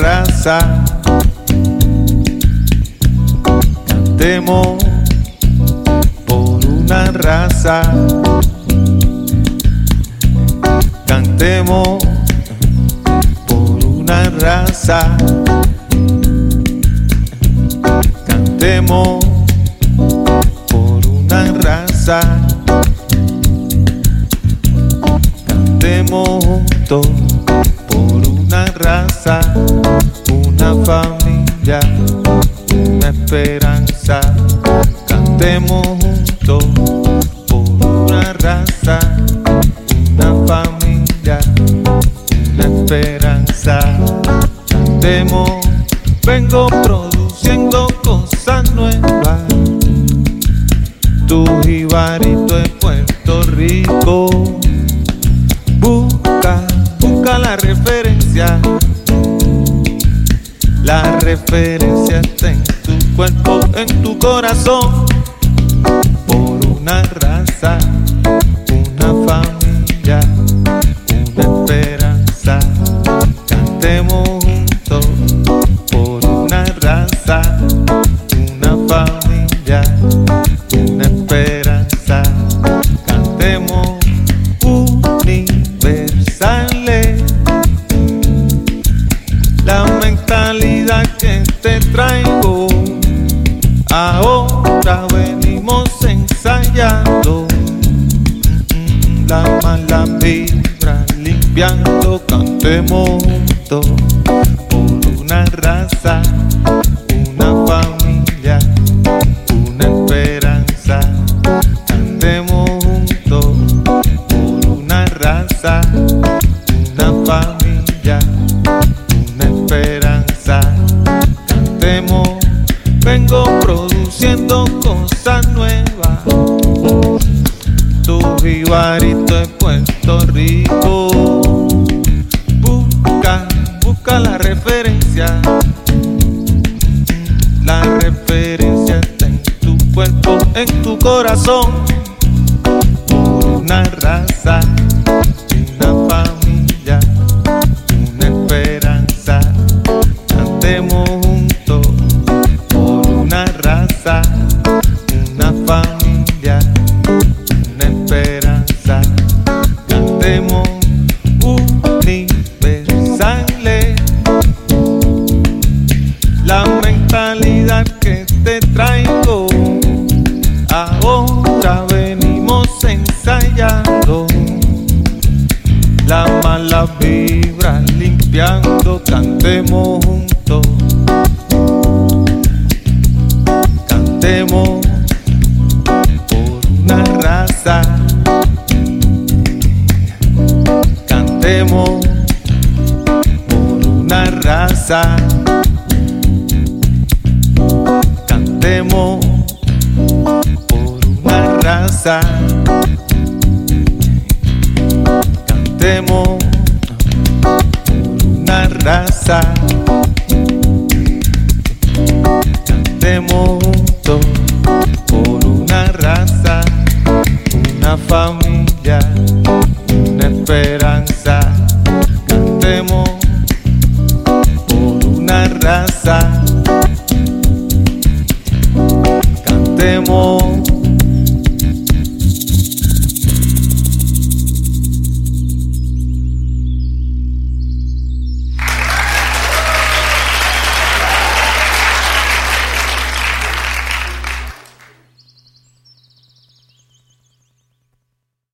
raza. Cantemos por una raza. Cantemos por una raza. Cantemos por una raza. Cantemos juntos Vengo produciendo cosas nuevas. Tu jibarito es Puerto Rico. Busca, busca la referencia. La referencia está en tu cuerpo, en tu corazón. Por una raza, una esperanza. Cantemos universales. La mentalidad que te traigo, ahora venimos ensayando. La mala vibra limpiando, cantemos Cantemos juntos por una raza, una familia, una esperanza. Cantemos, vengo produciendo cosas nuevas. Tu jibarito es Puerto Rico. Busca, busca la referencia. La referencia está en tu cuerpo, en tu corazón. Una La mala vibra limpiando, cantemos juntos. Cantemos por una raza. Cantemos por una raza. Cantemos por una raza. abrazar. Te monto por una raza, una familia, una esperanza. Cantemos por una raza. Cantemos.